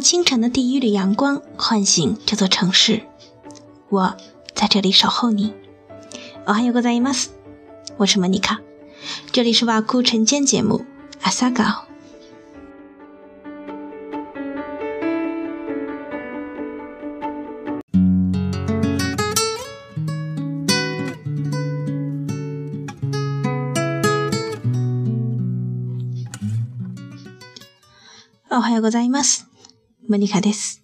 清晨的第一缕阳光唤醒这座城市。我在这里守候你。我还有个在伊玛斯，我是莫妮卡，这里是瓦库晨间节目阿萨高。哦，还有个在伊玛斯，莫妮卡です。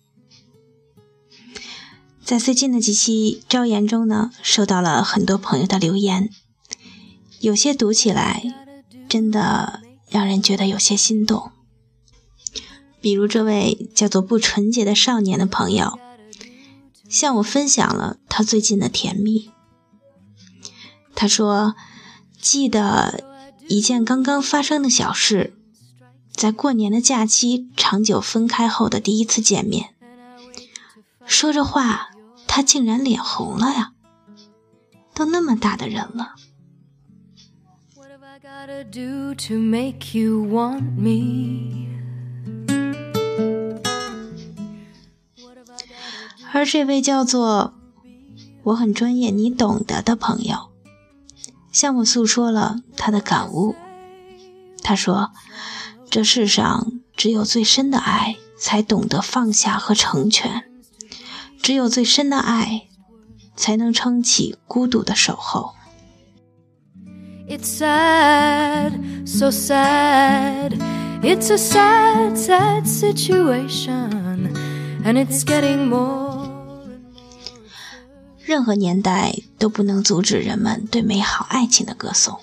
在最近的几期招言中呢，收到了很多朋友的留言，有些读起来真的让人觉得有些心动。比如这位叫做不纯洁的少年的朋友，向我分享了他最近的甜蜜。他说：“记得一件刚刚发生的小事，在过年的假期长久分开后的第一次见面，说着话。”他竟然脸红了呀！都那么大的人了。而这位叫做“我很专业，你懂得”的朋友，向我诉说了他的感悟。他说：“这世上只有最深的爱，才懂得放下和成全。”只有最深的爱，才能撑起孤独的守候。任何年代都不能阻止人们对美好爱情的歌颂，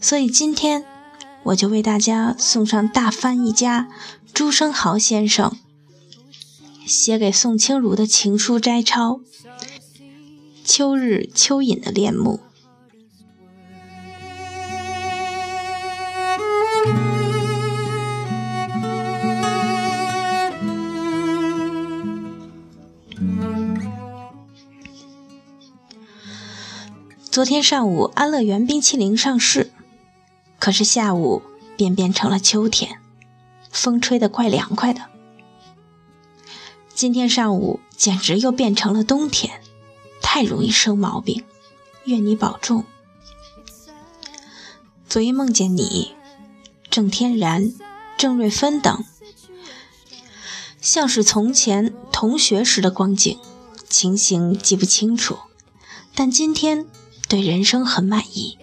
所以今天我就为大家送上大翻译家朱生豪先生。写给宋清如的情书摘抄，《秋日蚯蚓的恋慕》。昨天上午，安乐园冰淇淋上市，可是下午便变成了秋天，风吹得怪凉快的。今天上午简直又变成了冬天，太容易生毛病，愿你保重。昨夜梦见你，郑天然、郑瑞芬等，像是从前同学时的光景，情形记不清楚，但今天对人生很满意。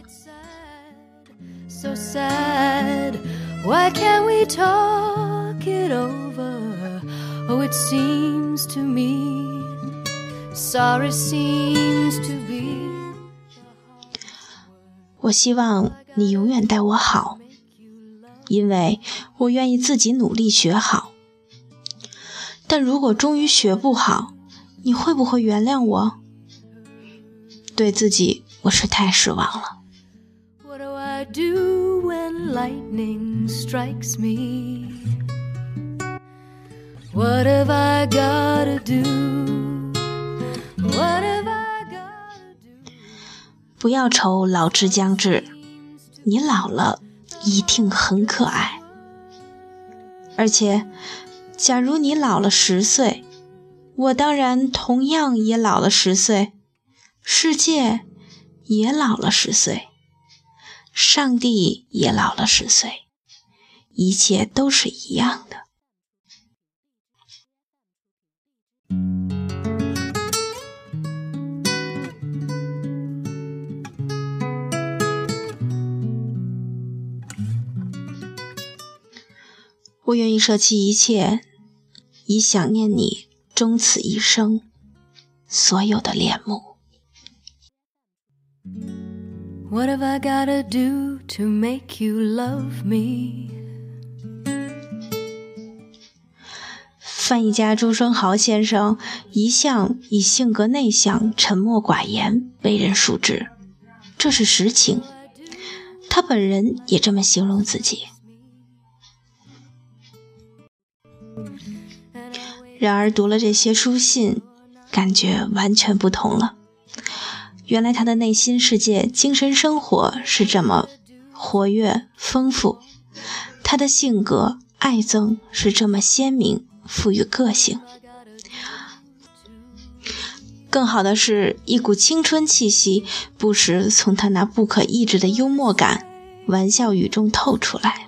Oh, it seems to me, sorry seems to be. 我希望你永远待我好，因为我愿意自己努力学好。但如果终于学不好，你会不会原谅我？对自己，我是太失望了。Do I do when lightning strikes me? What have I gotta do? What have I gotta do? 不要愁老之将至，你老了一定很可爱。而且，假如你老了十岁，我当然同样也老了十岁，世界也老了十岁，上帝也老了十岁，一切都是一样的。我愿意舍弃一切，以想念你终此一生所有的恋慕。What have I gotta do to make you love me？翻译家朱生豪先生一向以性格内向、沉默寡言为人熟知，这是实情。他本人也这么形容自己。然而读了这些书信，感觉完全不同了。原来他的内心世界、精神生活是这么活跃丰富，他的性格、爱憎是这么鲜明，富于个性。更好的是一股青春气息，不时从他那不可抑制的幽默感、玩笑语中透出来。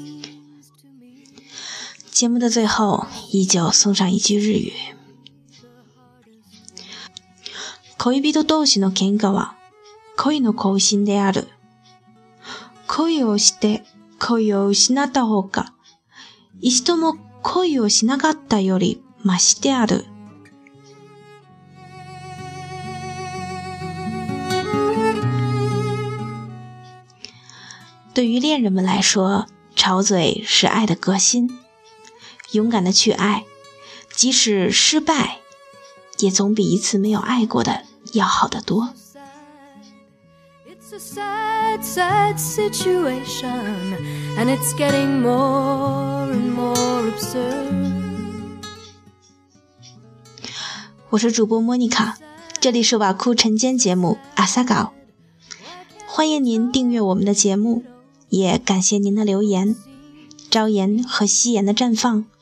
节目的最后，依旧送上一句日语：恋人同士の喧嘩は恋の更新である。恋をして恋を失った方が一度も恋をしなかったよりましてある。对于恋人们来说，吵嘴是爱的革新。 勇敢的去爱，即使失败，也总比一次没有爱过的要好得多。我是主播莫妮卡，这里是瓦库晨间节目阿萨稿，欢迎您订阅我们的节目，也感谢您的留言。朝颜和夕颜的绽放